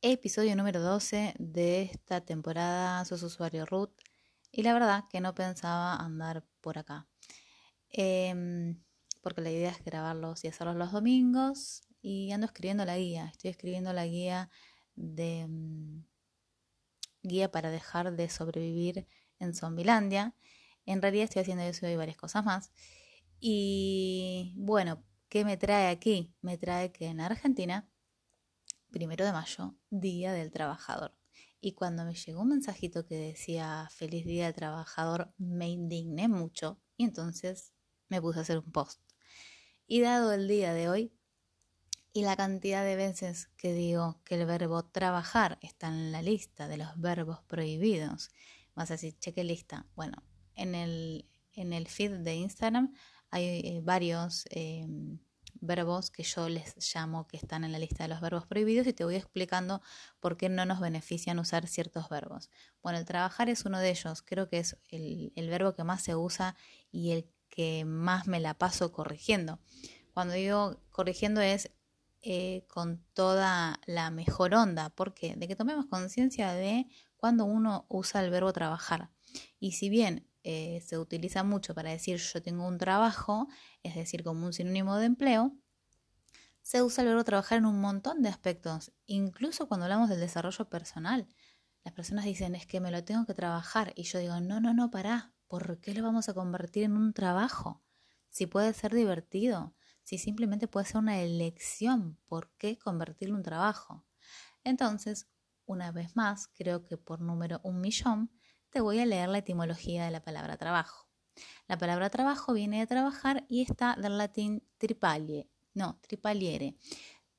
episodio número 12 de esta temporada Sos usuario root y la verdad que no pensaba andar por acá. Em, porque la idea es grabarlos y hacerlos los domingos y ando escribiendo la guía. Estoy escribiendo la guía de mm, guía para dejar de sobrevivir en Zombilandia. En realidad estoy haciendo eso y varias cosas más. Y bueno, ¿qué me trae aquí? Me trae que en Argentina, primero de mayo, Día del Trabajador. Y cuando me llegó un mensajito que decía Feliz Día del Trabajador, me indigné mucho y entonces me puse a hacer un post. Y dado el día de hoy y la cantidad de veces que digo que el verbo trabajar está en la lista de los verbos prohibidos, vas a decir, cheque lista. Bueno, en el, en el feed de Instagram hay eh, varios em, verbos que yo les llamo que están en la lista de los verbos prohibidos y te voy explicando por qué no nos benefician usar ciertos verbos. Bueno, el trabajar es uno de ellos, creo que es el, verbo que más se usa y el que más me la paso corrigiendo. Cuando digo corrigiendo es eh, con toda la mejor onda, ¿por qué? De que tomemos conciencia de cuando uno usa el verbo trabajar. Y si bien eh, se utiliza mucho para decir yo tengo un trabajo, es decir, como un sinónimo de empleo, se usa el verbo trabajar en un montón de aspectos, incluso cuando hablamos del desarrollo personal. Las personas dicen es que me lo tengo que trabajar y yo digo no, no, no, pará, ¿por qué lo vamos a convertir en un trabajo? Si puede ser divertido, si simplemente puede ser una elección, ¿por qué convertirlo en un trabajo? Entonces, una vez más, creo que por número un millón, te voy a leer la etimología de la palabra trabajo. La palabra trabajo viene de trabajar y está del latín tripalie, no, tripaliere.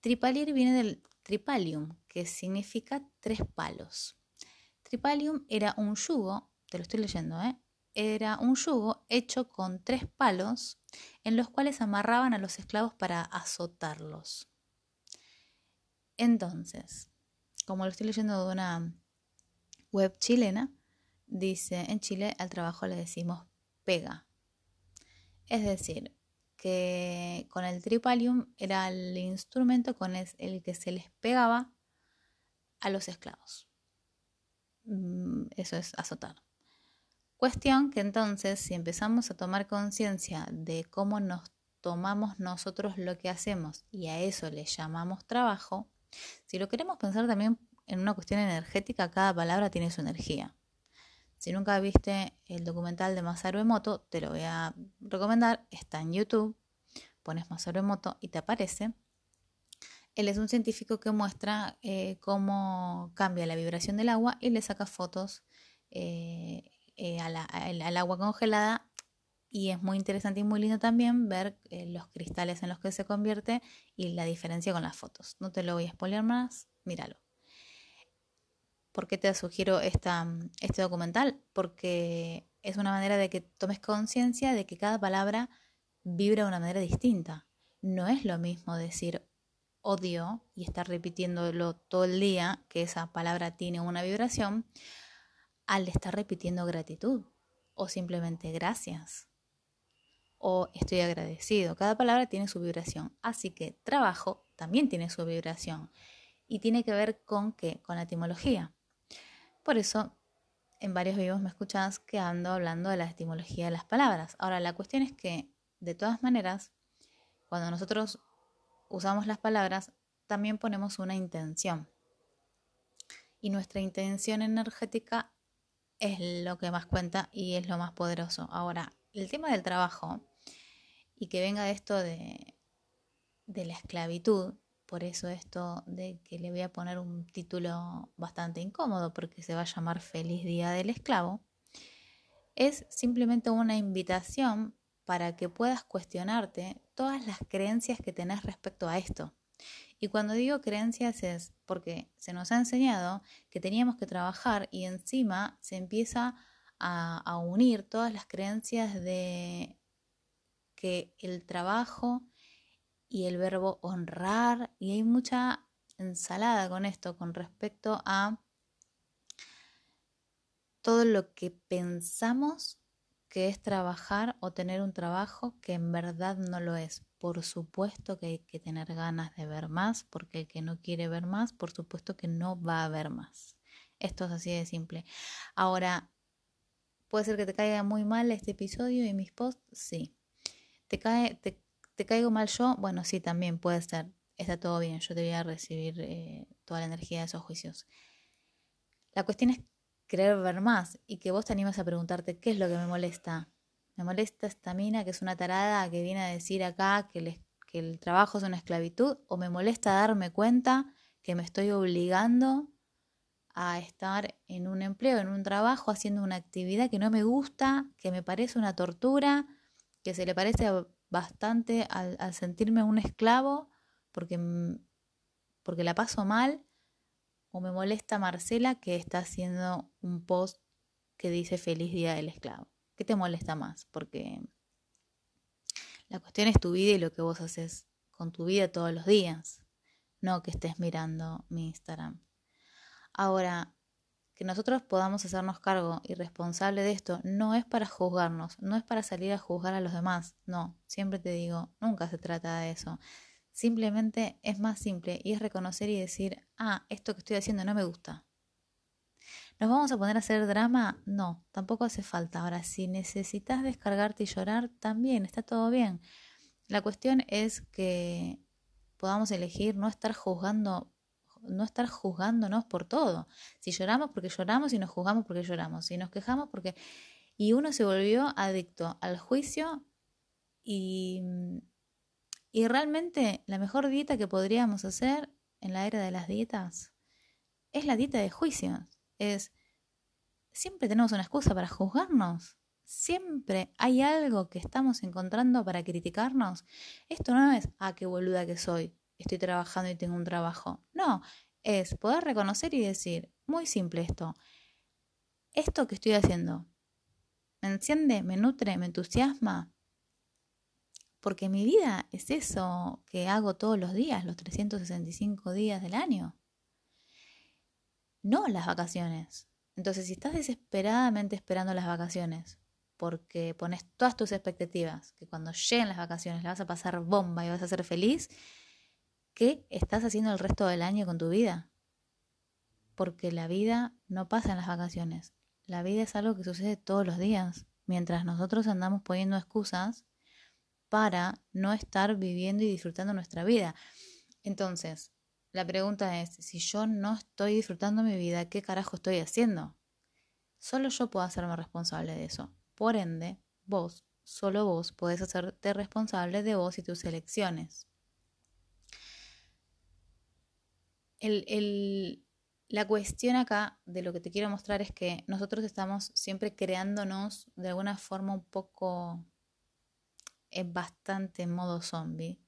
Tripaliere viene del tripalium, que significa tres palos. Tripalium era un yugo, te lo estoy leyendo, ¿eh? Era un yugo hecho con tres palos en los cuales amarraban a los esclavos para azotarlos. Entonces, como lo estoy leyendo de una web chilena, dice, en Chile al trabajo le decimos pega. Es decir, que con el tripalium era el instrumento con el que se les pegaba a los esclavos. Mm, eso es azotar. Cuestión que entonces, si empezamos a tomar conciencia de cómo nos tomamos nosotros lo que hacemos y a eso le llamamos trabajo, si lo queremos pensar también en una cuestión energética, cada palabra tiene su energía. Si nunca viste el documental de Masaru Emoto, te lo voy a recomendar. Está en YouTube. Pones Masaru Emoto y te aparece. Él es un científico que muestra eh, cómo cambia la vibración del agua y le saca fotos eh, eh, al, agua congelada. Y es muy interesante y muy lindo también ver los cristales en los que se convierte y la diferencia con las fotos. No te lo voy a spoiler más, míralo. ¿Por qué te sugiero esta, este documental? Porque es una manera de que tomes conciencia de que cada palabra vibra de una manera distinta. No es lo mismo decir odio y estar repitiéndolo todo el día, que esa palabra tiene una vibración, al estar repitiendo gratitud o simplemente gracias o estoy agradecido. Cada palabra tiene su vibración. Así que trabajo también tiene su vibración y tiene que ver con qué? Con la etimología. Por eso, en varios videos me escuchas que ando hablando de la etimología de las palabras. Ahora, la cuestión es que, de todas maneras, cuando nosotros usamos las palabras, también ponemos una intención. Y nuestra intención energética es lo que más cuenta y es lo más poderoso. Ahora, el tema del trabajo y que venga esto de, de la esclavitud, por eso esto de que le voy a poner un título bastante incómodo porque se va a llamar Feliz Día del Esclavo, es simplemente una invitación para que puedas cuestionarte todas las creencias que tenés respecto a esto. Y cuando digo creencias es porque se nos ha enseñado que teníamos que trabajar y encima se empieza a, a unir todas las creencias de que el trabajo y el verbo honrar y hay mucha ensalada con esto con respecto a todo lo que pensamos que es trabajar o tener un trabajo que en verdad no lo es. por supuesto que hay que tener ganas de ver más, porque el que no quiere ver más, por supuesto que no va a ver más. Esto es así de simple. Ahora, puede ser que te caiga muy mal este episodio y mis posts, sí. ¿Te, cae, caigo mal yo? Bueno, sí, también puede ser. Está todo bien, yo te voy a recibir eh, toda la energía de esos juicios. La cuestión es querer ver más y que vos te animas a preguntarte qué es lo que me molesta. Me molesta esta mina que es una tarada que viene a decir acá que, que el trabajo es una esclavitud o me molesta darme cuenta que me estoy obligando a estar en un empleo, en un trabajo, haciendo una actividad que no me gusta, que me parece una tortura, que se le parece bastante al, sentirme un esclavo porque, porque la paso mal, o me molesta Marcela que está haciendo un post que dice feliz día del esclavo. ¿Qué te molesta más? Porque la cuestión es tu vida y lo que vos haces con tu vida todos los días, no que estés mirando mi Instagram. Ahora, que nosotros podamos hacernos cargo y responsable de esto no es para juzgarnos, no es para salir a juzgar a los demás, no, siempre te digo, nunca se trata de eso. Simplemente es más simple y es reconocer y decir, ah, esto que estoy haciendo no me gusta. ¿Nos vamos a poner a hacer drama? No, tampoco hace falta. Ahora, si necesitas descargarte y llorar, también está todo bien. La cuestión es que podamos elegir no estar juzgando no estar juzgándonos por todo. Si lloramos porque lloramos y nos juzgamos porque lloramos. Si nos quejamos porque... Y uno se volvió adicto al juicio y, y realmente la mejor dieta que podríamos hacer en la era de las dietas es la dieta de juicios. Es, siempre tenemos una excusa para juzgarnos. Siempre hay algo que estamos encontrando para criticarnos. Esto no es, ah, qué boluda que soy estoy trabajando y tengo un trabajo. No, es poder reconocer y decir, muy simple esto, esto que estoy haciendo, me enciende, me nutre, me entusiasma, porque mi vida es eso que hago todos los días, los 365 días del año. No las vacaciones. Entonces, si estás desesperadamente esperando las vacaciones, porque pones todas tus expectativas, que cuando lleguen las vacaciones la vas a pasar bomba y vas a ser feliz, ¿Qué estás haciendo el resto del año con tu vida? Porque la vida no pasa en las vacaciones. La vida es algo que sucede todos los días, mientras nosotros andamos poniendo excusas para no estar viviendo y disfrutando nuestra vida. Entonces, la pregunta es, si yo no estoy disfrutando mi vida, ¿qué carajo estoy haciendo? Solo yo puedo hacerme responsable de eso. Por ende, vos, solo vos, podés hacerte responsable de vos y tus elecciones. El, la cuestión acá de lo que te quiero mostrar es que nosotros estamos siempre creándonos de alguna forma un poco en bastante modo zombie.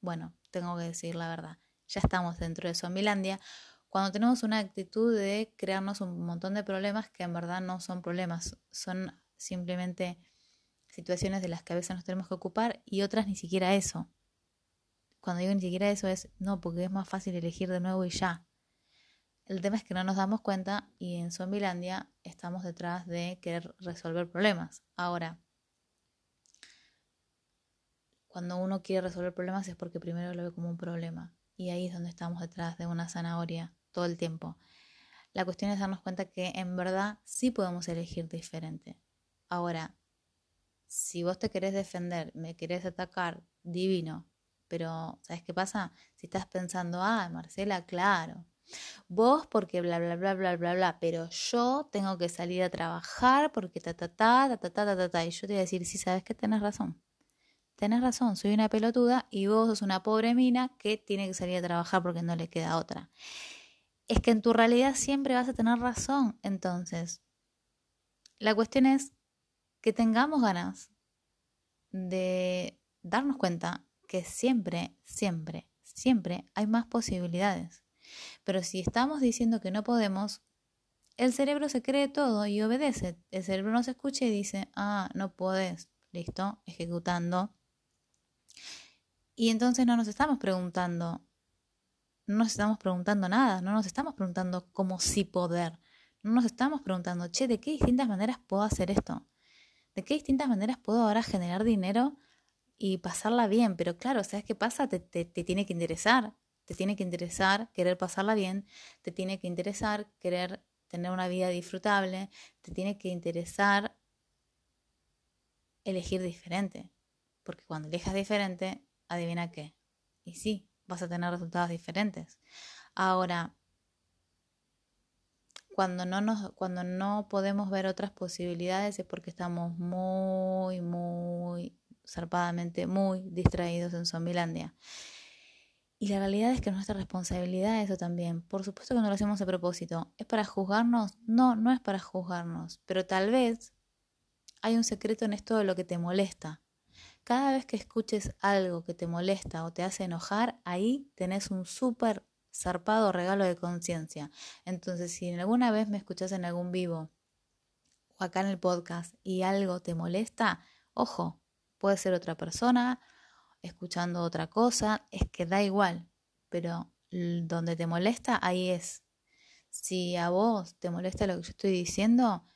Bueno, tengo que decir la verdad. Ya estamos dentro de Zombilandia cuando tenemos una actitud de crearnos un montón de problemas que en verdad no son problemas, son simplemente situaciones de las que a veces nos tenemos que ocupar y otras ni siquiera eso. Cuando digo ni siquiera eso es, no, porque es más fácil elegir de nuevo y ya. El tema es que no nos damos cuenta y en Zombilandia estamos detrás de querer resolver problemas. Ahora, cuando uno quiere resolver problemas es porque primero lo ve como un problema. Y ahí es donde estamos detrás de una zanahoria todo el tiempo. La cuestión es darnos cuenta que en verdad sí podemos elegir diferente. Ahora, si vos te querés defender, me querés atacar, divino, pero, ¿sabes qué pasa? Si estás pensando, ah, Marcela, claro. Vos porque bla, bla, bla, bla, bla, bla, pero yo tengo que salir a trabajar porque ta, ta, ta, ta, ta, ta, ta, ta, Y yo te voy a decir, sí, sabes que tenés razón. Tenés razón, soy una pelotuda y vos sos una pobre mina que tiene que salir a trabajar porque no le queda otra. Es que en tu realidad siempre vas a tener razón. Entonces, la cuestión es que tengamos ganas de darnos cuenta que siempre, siempre, siempre hay más posibilidades. Pero si estamos diciendo que no podemos, el cerebro se cree todo y obedece. El cerebro nos escucha y dice, ah, no puedes, listo, ejecutando. Y entonces no nos estamos preguntando, no nos estamos preguntando nada, no nos estamos preguntando cómo sí poder, no nos estamos preguntando, che, ¿de qué distintas maneras puedo hacer esto? ¿De qué distintas maneras puedo ahora generar dinero y pasarla bien. Pero claro, ¿sabes qué pasa? Te, te, te tiene que interesar. Te tiene que interesar querer pasarla bien. Te tiene que interesar querer tener una vida disfrutable. Te tiene que interesar elegir diferente. Porque cuando elijas diferente, adivina qué. Y sí, vas a tener resultados diferentes. Ahora, cuando no, nos, cuando no podemos ver otras posibilidades es porque estamos muy, muy zarpadamente, muy distraídos en Zombilandia. Y la realidad es que nuestra responsabilidad es eso también. Por supuesto que no lo hacemos a propósito. ¿Es para juzgarnos? No, no es para juzgarnos. Pero tal vez hay un secreto en esto de lo que te molesta. Cada vez que escuches algo que te molesta o te hace enojar, ahí tenés un súper zarpado regalo de conciencia. Entonces, si alguna vez me escuchas en algún vivo o acá en el podcast y algo te molesta, ojo, puede ser otra persona, escuchando otra cosa, es que da igual, pero donde te molesta, ahí es. Si a vos te molesta lo que yo estoy diciendo,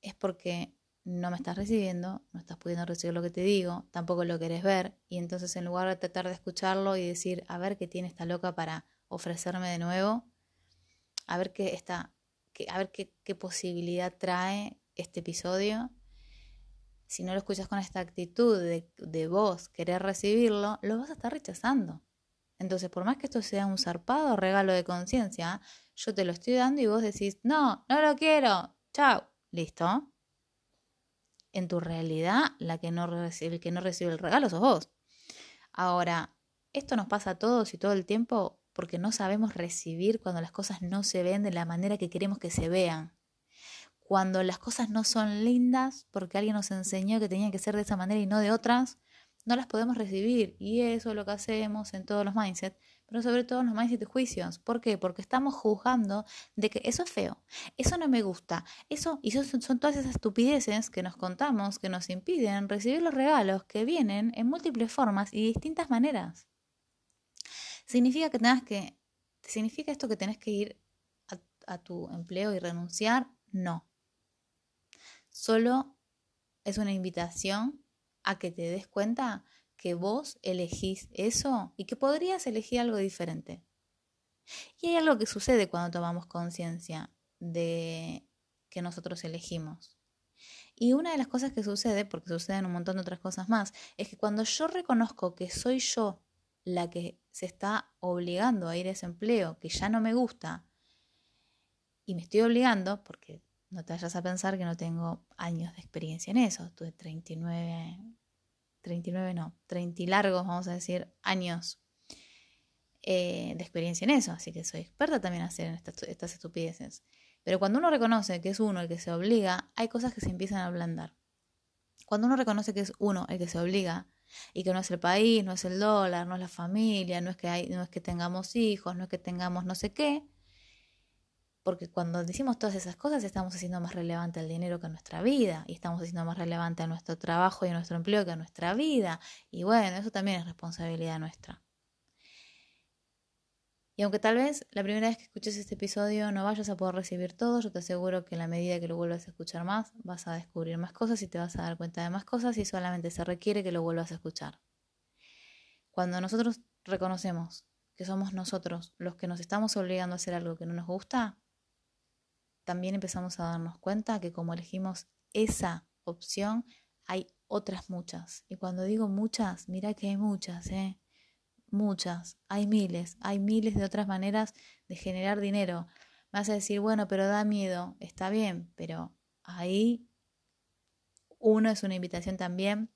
es porque no me estás recibiendo, no estás pudiendo recibir lo que te digo, tampoco lo querés ver, y entonces en lugar de tratar de escucharlo y decir, a ver qué tiene esta loca para ofrecerme de nuevo, a ver qué está, a ver qué, qué posibilidad trae este episodio. Si no lo escuchas con esta actitud de, de vos querer recibirlo, lo vas a estar rechazando. Entonces, por más que esto sea un zarpado regalo de conciencia, yo te lo estoy dando y vos decís, no, no lo quiero, chao, listo. En tu realidad, la que no recibe, el que no recibe el regalo sos vos. Ahora, esto nos pasa a todos y todo el tiempo porque no sabemos recibir cuando las cosas no se ven de la manera que queremos que se vean. Cuando las cosas no son lindas porque alguien nos enseñó que tenían que ser de esa manera y no de otras, no las podemos recibir. Y eso es lo que hacemos en todos los mindsets, pero sobre todo en los mindsets de juicios. ¿Por qué? Porque estamos juzgando de que eso es feo, eso no me gusta, eso y son, todas esas estupideces que nos contamos que nos impiden recibir los regalos que vienen en múltiples formas y distintas maneras. ¿Significa que tengas que, significa esto que tenés que ir a, tu empleo y renunciar? No. Solo es una invitación a que te des cuenta que vos elegís eso y que podrías elegir algo diferente. Y hay algo que sucede cuando tomamos conciencia de que nosotros elegimos. Y una de las cosas que sucede, porque suceden un montón de otras cosas más, es que cuando yo reconozco que soy yo la que se está obligando a ir a ese empleo que ya no me gusta y me estoy obligando, porque no te vayas a pensar que no tengo años de experiencia en eso, tuve 39, 39 no, 30 y largos, vamos a decir, años eh, de experiencia en eso, así que soy experta también en hacer estas, estas estupideces. Pero cuando uno reconoce que es uno el que se obliga, hay cosas que se empiezan a ablandar. Cuando uno reconoce que es uno el que se obliga, y que no es el país, no es el dólar, no es la familia, no es que hay, no es que tengamos hijos, no es que tengamos no sé qué, porque cuando decimos todas esas cosas estamos haciendo más relevante el dinero que nuestra vida y estamos haciendo más relevante a nuestro trabajo y a nuestro empleo que a nuestra vida y bueno, eso también es responsabilidad nuestra. Y aunque tal vez la primera vez que escuches este episodio no vayas a poder recibir todo, yo te aseguro que en la medida que lo vuelvas a escuchar más, vas a descubrir más cosas y te vas a dar cuenta de más cosas y solamente se requiere que lo vuelvas a escuchar. Cuando nosotros reconocemos que somos nosotros los que nos estamos obligando a hacer algo que no nos gusta, también empezamos a darnos cuenta que como elegimos esa opción, hay otras muchas. Y cuando digo muchas, mira que hay muchas, ¿eh? muchas, hay miles, hay miles de otras maneras de generar dinero. Me vas a decir, bueno, pero da miedo, está bien, pero ahí uno es una invitación también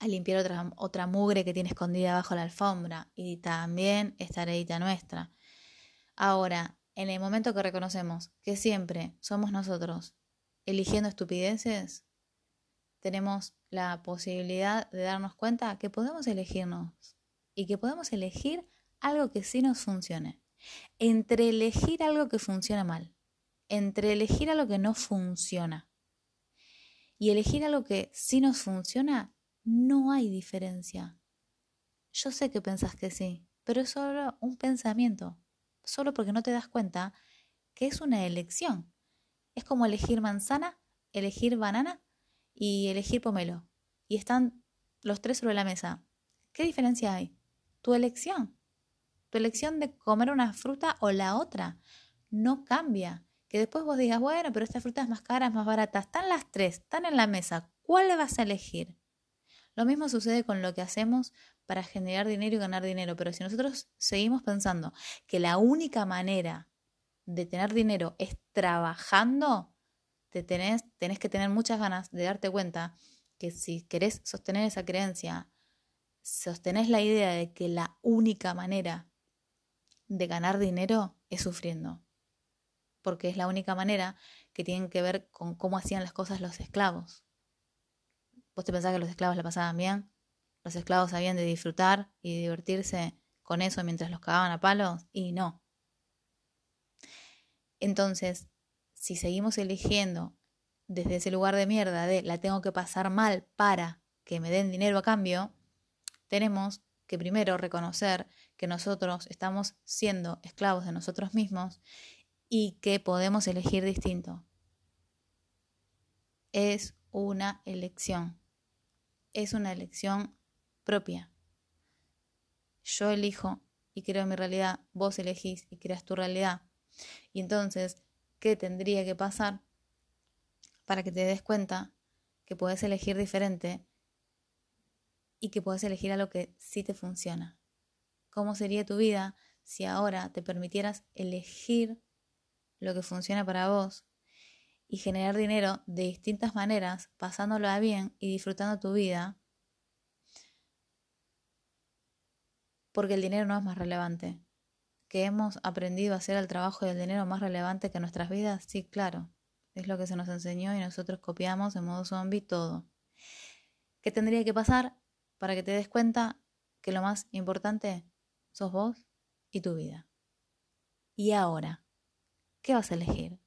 a limpiar otra, otra mugre que tiene escondida bajo la alfombra y también esta heredita nuestra. Ahora, en el momento que reconocemos que siempre somos nosotros eligiendo estupideces, tenemos la posibilidad de darnos cuenta que podemos elegirnos y que podemos elegir algo que sí nos funcione. Entre elegir algo que funciona mal, entre elegir algo que no funciona y elegir algo que sí nos funciona, no hay diferencia. Yo sé que pensás que sí, pero es solo un pensamiento, solo porque no te das cuenta que es una elección. Es como elegir manzana, elegir banana y elegir pomelo. Y están los tres sobre la mesa. ¿Qué diferencia hay? Tu elección. Tu elección de comer una fruta o la otra no cambia. Que después vos digas, bueno, pero esta fruta es más cara, es más barata. Están las tres, están en la mesa. ¿Cuál vas a elegir? Lo mismo sucede con lo que hacemos para generar dinero y ganar dinero. Pero si nosotros seguimos pensando que la única manera de tener dinero es trabajando, te tenés, tenés que tener muchas ganas de darte cuenta que si querés sostener esa creencia, sostenés la idea de que la única manera de ganar dinero es sufriendo. Porque es la única manera que tiene que ver con cómo hacían las cosas los esclavos. ¿Vos te pensás que los esclavos la pasaban bien? ¿Los esclavos sabían de disfrutar y divertirse con eso mientras los cagaban a palos? Y no. Entonces, si seguimos eligiendo desde ese lugar de mierda de la tengo que pasar mal para que me den dinero a cambio, tenemos que primero reconocer que nosotros estamos siendo esclavos de nosotros mismos y que podemos elegir distinto. Es una elección. Es una elección propia. Yo elijo y creo mi realidad, vos elegís y creas tu realidad. Y entonces, ¿qué tendría que pasar para que te des cuenta que puedes elegir diferente y que puedes elegir a lo que sí te funciona? ¿Cómo sería tu vida si ahora te permitieras elegir lo que funciona para vos y generar dinero de distintas maneras, pasándolo a bien y disfrutando tu vida? Porque el dinero no es más relevante que hemos aprendido a hacer el trabajo del dinero más relevante que nuestras vidas? Sí, claro. Es lo que se nos enseñó y nosotros copiamos en modo zombie todo. ¿Qué tendría que pasar para que te des cuenta que lo más importante sos vos y tu vida? Y ahora, ¿qué vas a elegir?